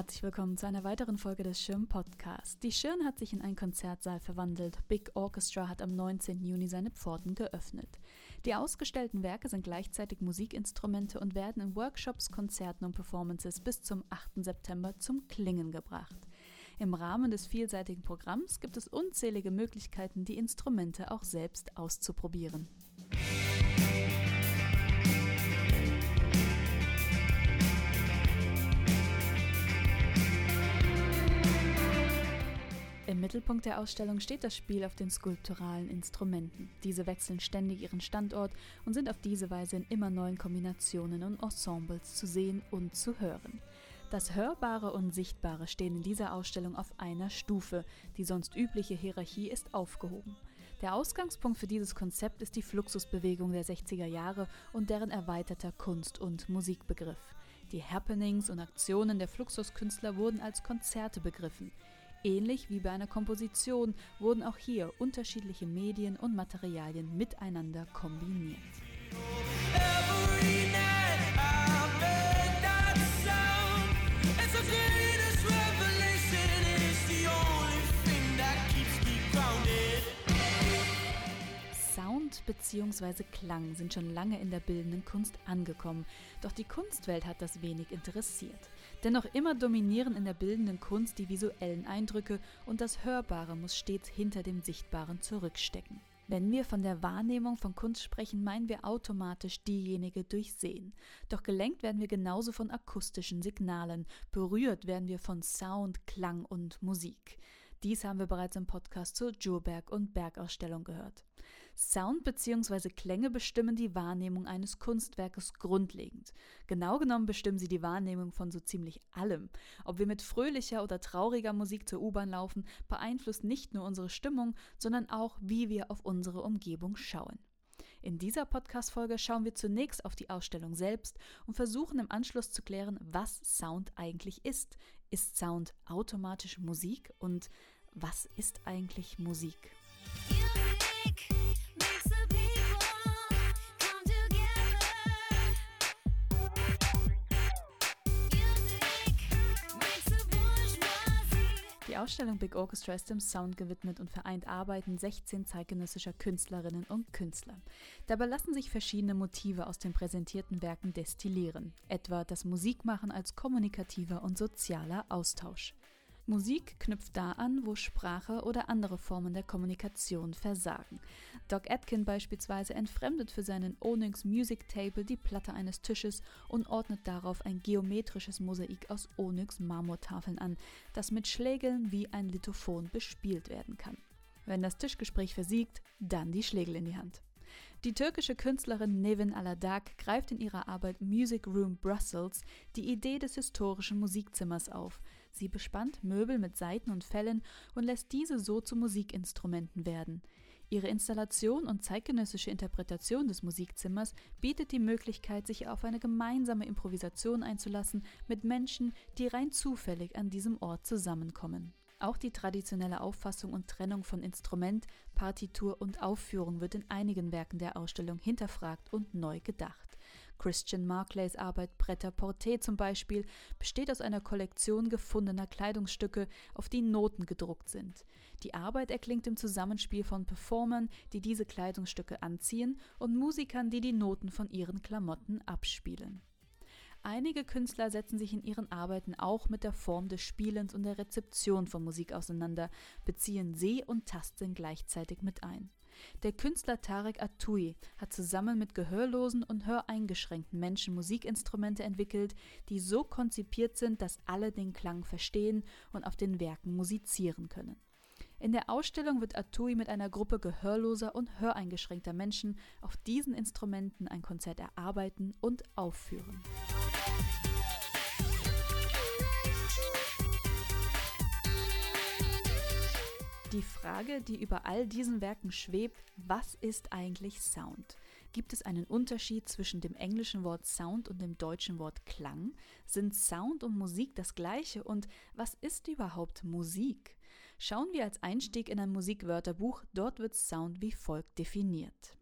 Herzlich willkommen zu einer weiteren Folge des Schirn Podcasts. Die Schirn hat sich in einen Konzertsaal verwandelt. Big Orchestra hat am 19. Juni seine Pforten geöffnet. Die ausgestellten Werke sind gleichzeitig Musikinstrumente und werden in Workshops, Konzerten und Performances bis zum 8. September zum Klingen gebracht. Im Rahmen des vielseitigen Programms gibt es unzählige Möglichkeiten, die Instrumente auch selbst auszuprobieren. Im Mittelpunkt der Ausstellung steht das Spiel auf den skulpturalen Instrumenten. Diese wechseln ständig ihren Standort und sind auf diese Weise in immer neuen Kombinationen und Ensembles zu sehen und zu hören. Das Hörbare und Sichtbare stehen in dieser Ausstellung auf einer Stufe. Die sonst übliche Hierarchie ist aufgehoben. Der Ausgangspunkt für dieses Konzept ist die Fluxusbewegung der 60er Jahre und deren erweiterter Kunst- und Musikbegriff. Die Happenings und Aktionen der Fluxuskünstler wurden als Konzerte begriffen. Ähnlich wie bei einer Komposition wurden auch hier unterschiedliche Medien und Materialien miteinander kombiniert. bzw. Klang sind schon lange in der bildenden Kunst angekommen, doch die Kunstwelt hat das wenig interessiert. Denn noch immer dominieren in der bildenden Kunst die visuellen Eindrücke und das Hörbare muss stets hinter dem Sichtbaren zurückstecken. Wenn wir von der Wahrnehmung von Kunst sprechen, meinen wir automatisch diejenige durch Sehen. Doch gelenkt werden wir genauso von akustischen Signalen, berührt werden wir von Sound, Klang und Musik. Dies haben wir bereits im Podcast zur Djurberg- und Bergausstellung gehört. Sound bzw. Klänge bestimmen die Wahrnehmung eines Kunstwerkes grundlegend. Genau genommen bestimmen sie die Wahrnehmung von so ziemlich allem. Ob wir mit fröhlicher oder trauriger Musik zur U-Bahn laufen, beeinflusst nicht nur unsere Stimmung, sondern auch, wie wir auf unsere Umgebung schauen. In dieser Podcast-Folge schauen wir zunächst auf die Ausstellung selbst und versuchen im Anschluss zu klären, was Sound eigentlich ist. Ist Sound automatisch Musik und was ist eigentlich Musik? Die Ausstellung Big Orchestra ist dem Sound gewidmet und vereint Arbeiten 16 zeitgenössischer Künstlerinnen und Künstler. Dabei lassen sich verschiedene Motive aus den präsentierten Werken destillieren, etwa das Musikmachen als kommunikativer und sozialer Austausch. Musik knüpft da an, wo Sprache oder andere Formen der Kommunikation versagen. Doc Atkin beispielsweise entfremdet für seinen Onyx Music Table die Platte eines Tisches und ordnet darauf ein geometrisches Mosaik aus Onyx Marmortafeln an, das mit Schlägeln wie ein Lithophon bespielt werden kann. Wenn das Tischgespräch versiegt, dann die Schlägel in die Hand. Die türkische Künstlerin Nevin Aladak greift in ihrer Arbeit Music Room Brussels die Idee des historischen Musikzimmers auf. Sie bespannt Möbel mit Saiten und Fellen und lässt diese so zu Musikinstrumenten werden. Ihre Installation und zeitgenössische Interpretation des Musikzimmers bietet die Möglichkeit, sich auf eine gemeinsame Improvisation einzulassen mit Menschen, die rein zufällig an diesem Ort zusammenkommen. Auch die traditionelle Auffassung und Trennung von Instrument, Partitur und Aufführung wird in einigen Werken der Ausstellung hinterfragt und neu gedacht. Christian Marclays Arbeit Bretter Porté zum Beispiel besteht aus einer Kollektion gefundener Kleidungsstücke, auf die Noten gedruckt sind. Die Arbeit erklingt im Zusammenspiel von Performern, die diese Kleidungsstücke anziehen, und Musikern, die die Noten von ihren Klamotten abspielen. Einige Künstler setzen sich in ihren Arbeiten auch mit der Form des Spielens und der Rezeption von Musik auseinander, beziehen Seh- und Tastsinn gleichzeitig mit ein. Der Künstler Tarek Atui hat zusammen mit gehörlosen und höreingeschränkten Menschen Musikinstrumente entwickelt, die so konzipiert sind, dass alle den Klang verstehen und auf den Werken musizieren können. In der Ausstellung wird Atui mit einer Gruppe gehörloser und höreingeschränkter Menschen auf diesen Instrumenten ein Konzert erarbeiten und aufführen. Die Frage, die über all diesen Werken schwebt, was ist eigentlich Sound? Gibt es einen Unterschied zwischen dem englischen Wort Sound und dem deutschen Wort Klang? Sind Sound und Musik das gleiche? Und was ist überhaupt Musik? Schauen wir als Einstieg in ein Musikwörterbuch, dort wird Sound wie folgt definiert.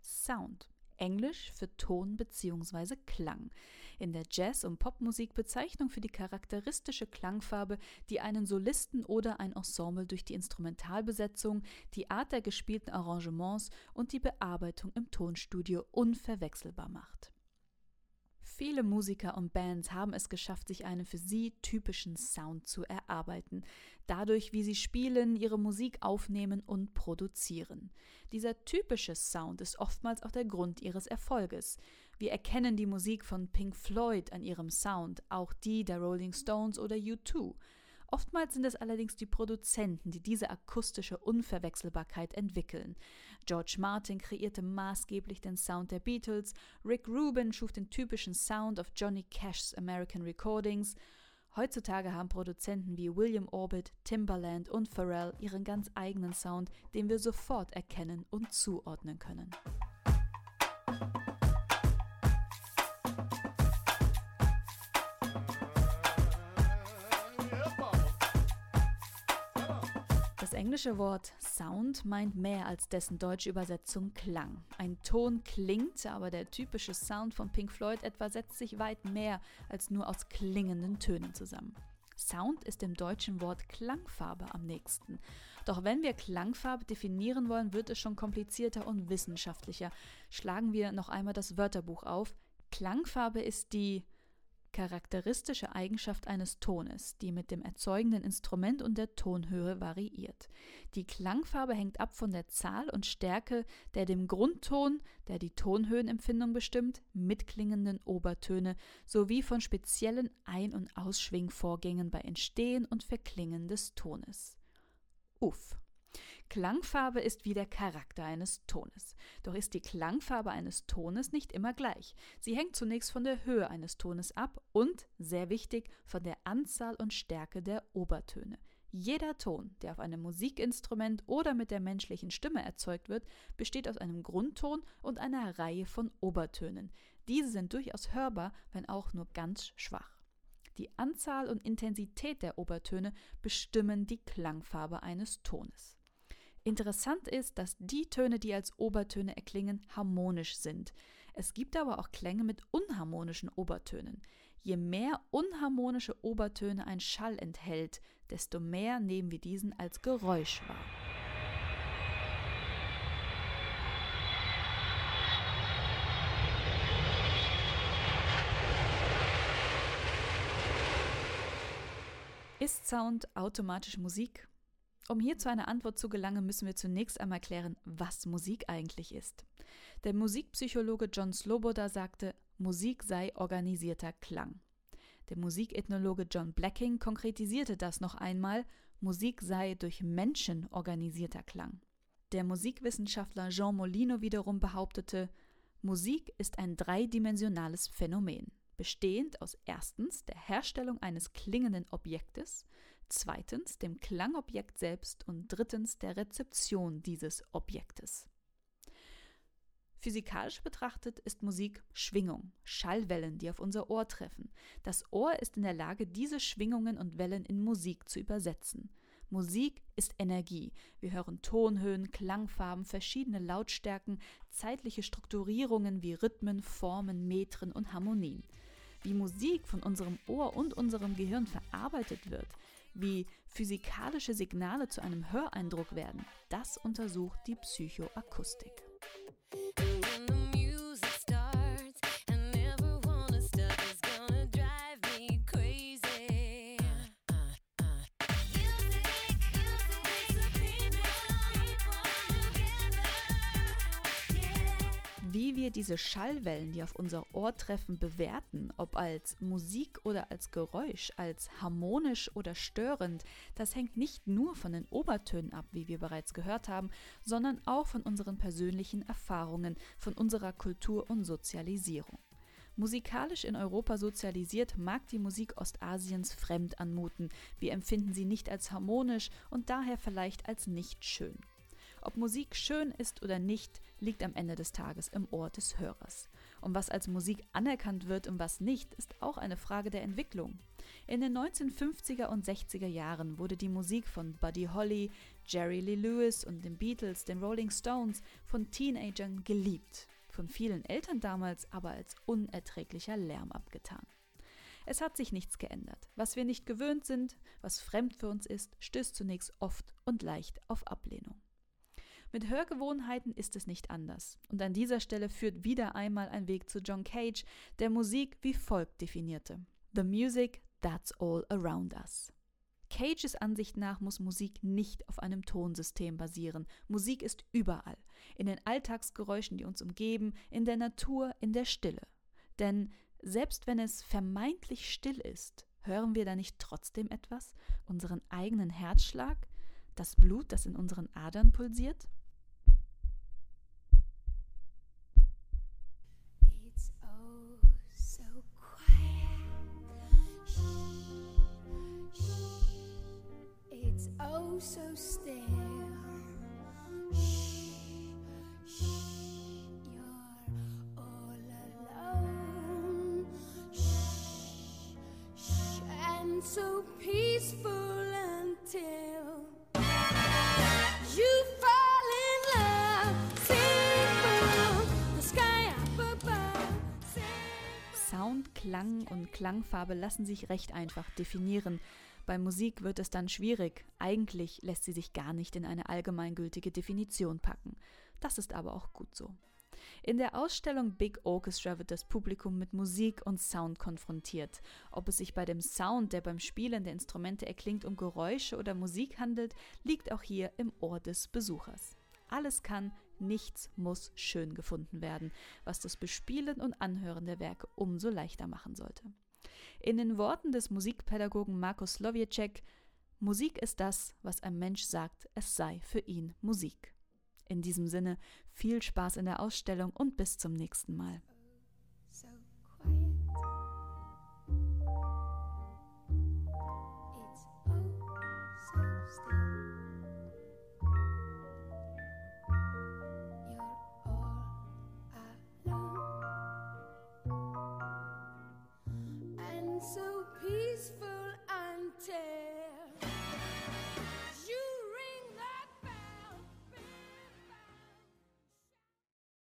Sound Englisch für Ton bzw. Klang. In der Jazz- und Popmusik Bezeichnung für die charakteristische Klangfarbe, die einen Solisten oder ein Ensemble durch die Instrumentalbesetzung, die Art der gespielten Arrangements und die Bearbeitung im Tonstudio unverwechselbar macht. Viele Musiker und Bands haben es geschafft, sich einen für sie typischen Sound zu erarbeiten, dadurch, wie sie spielen, ihre Musik aufnehmen und produzieren. Dieser typische Sound ist oftmals auch der Grund ihres Erfolges. Wir erkennen die Musik von Pink Floyd an ihrem Sound, auch die der Rolling Stones oder U2. Oftmals sind es allerdings die Produzenten, die diese akustische Unverwechselbarkeit entwickeln. George Martin kreierte maßgeblich den Sound der Beatles, Rick Rubin schuf den typischen Sound of Johnny Cash's American Recordings. Heutzutage haben Produzenten wie William Orbit, Timbaland und Pharrell ihren ganz eigenen Sound, den wir sofort erkennen und zuordnen können. Englische Wort Sound meint mehr als dessen deutsche Übersetzung Klang. Ein Ton klingt, aber der typische Sound von Pink Floyd etwa setzt sich weit mehr als nur aus klingenden Tönen zusammen. Sound ist dem deutschen Wort Klangfarbe am nächsten. Doch wenn wir Klangfarbe definieren wollen, wird es schon komplizierter und wissenschaftlicher. Schlagen wir noch einmal das Wörterbuch auf. Klangfarbe ist die charakteristische Eigenschaft eines Tones, die mit dem erzeugenden Instrument und der Tonhöhe variiert. Die Klangfarbe hängt ab von der Zahl und Stärke der dem Grundton, der die Tonhöhenempfindung bestimmt, mitklingenden Obertöne sowie von speziellen Ein- und Ausschwingvorgängen bei Entstehen und Verklingen des Tones. Uff. Klangfarbe ist wie der Charakter eines Tones. Doch ist die Klangfarbe eines Tones nicht immer gleich. Sie hängt zunächst von der Höhe eines Tones ab und, sehr wichtig, von der Anzahl und Stärke der Obertöne. Jeder Ton, der auf einem Musikinstrument oder mit der menschlichen Stimme erzeugt wird, besteht aus einem Grundton und einer Reihe von Obertönen. Diese sind durchaus hörbar, wenn auch nur ganz schwach. Die Anzahl und Intensität der Obertöne bestimmen die Klangfarbe eines Tones. Interessant ist, dass die Töne, die als Obertöne erklingen, harmonisch sind. Es gibt aber auch Klänge mit unharmonischen Obertönen. Je mehr unharmonische Obertöne ein Schall enthält, desto mehr nehmen wir diesen als Geräusch wahr. Ist Sound automatisch Musik? Um hier zu einer Antwort zu gelangen, müssen wir zunächst einmal klären, was Musik eigentlich ist. Der Musikpsychologe John Sloboda sagte, Musik sei organisierter Klang. Der Musikethnologe John Blacking konkretisierte das noch einmal, Musik sei durch Menschen organisierter Klang. Der Musikwissenschaftler Jean Molino wiederum behauptete, Musik ist ein dreidimensionales Phänomen bestehend aus erstens der Herstellung eines klingenden Objektes, zweitens dem Klangobjekt selbst und drittens der Rezeption dieses Objektes. Physikalisch betrachtet ist Musik Schwingung, Schallwellen, die auf unser Ohr treffen. Das Ohr ist in der Lage, diese Schwingungen und Wellen in Musik zu übersetzen. Musik ist Energie. Wir hören Tonhöhen, Klangfarben, verschiedene Lautstärken, zeitliche Strukturierungen wie Rhythmen, Formen, Metren und Harmonien wie Musik von unserem Ohr und unserem Gehirn verarbeitet wird, wie physikalische Signale zu einem Höreindruck werden, das untersucht die Psychoakustik. Wie wir diese Schallwellen, die auf unser Ohr treffen, bewerten, ob als Musik oder als Geräusch, als harmonisch oder störend, das hängt nicht nur von den Obertönen ab, wie wir bereits gehört haben, sondern auch von unseren persönlichen Erfahrungen, von unserer Kultur und Sozialisierung. Musikalisch in Europa sozialisiert mag die Musik Ostasiens fremd anmuten. Wir empfinden sie nicht als harmonisch und daher vielleicht als nicht schön. Ob Musik schön ist oder nicht, liegt am Ende des Tages im Ohr des Hörers. Und was als Musik anerkannt wird und was nicht, ist auch eine Frage der Entwicklung. In den 1950er und 60er Jahren wurde die Musik von Buddy Holly, Jerry Lee Lewis und den Beatles, den Rolling Stones von Teenagern geliebt. von vielen Eltern damals aber als unerträglicher Lärm abgetan. Es hat sich nichts geändert. Was wir nicht gewöhnt sind, was fremd für uns ist, stößt zunächst oft und leicht auf Ablehnung. Mit Hörgewohnheiten ist es nicht anders. Und an dieser Stelle führt wieder einmal ein Weg zu John Cage, der Musik wie folgt definierte. The music, that's all around us. Cages Ansicht nach muss Musik nicht auf einem Tonsystem basieren. Musik ist überall. In den Alltagsgeräuschen, die uns umgeben, in der Natur, in der Stille. Denn selbst wenn es vermeintlich still ist, hören wir da nicht trotzdem etwas? Unseren eigenen Herzschlag? Das Blut, das in unseren Adern pulsiert? So still. So peaceful until you fall in love. Sing the sky up above. Sound, Klang und Klangfarbe lassen sich recht einfach definieren. Bei Musik wird es dann schwierig. Eigentlich lässt sie sich gar nicht in eine allgemeingültige Definition packen. Das ist aber auch gut so. In der Ausstellung Big Orchestra wird das Publikum mit Musik und Sound konfrontiert. Ob es sich bei dem Sound, der beim Spielen der Instrumente erklingt, um Geräusche oder Musik handelt, liegt auch hier im Ohr des Besuchers. Alles kann, nichts muss schön gefunden werden, was das Bespielen und Anhören der Werke umso leichter machen sollte. In den Worten des Musikpädagogen Markus Slowiecek, Musik ist das, was ein Mensch sagt, es sei für ihn Musik. In diesem Sinne viel Spaß in der Ausstellung und bis zum nächsten Mal.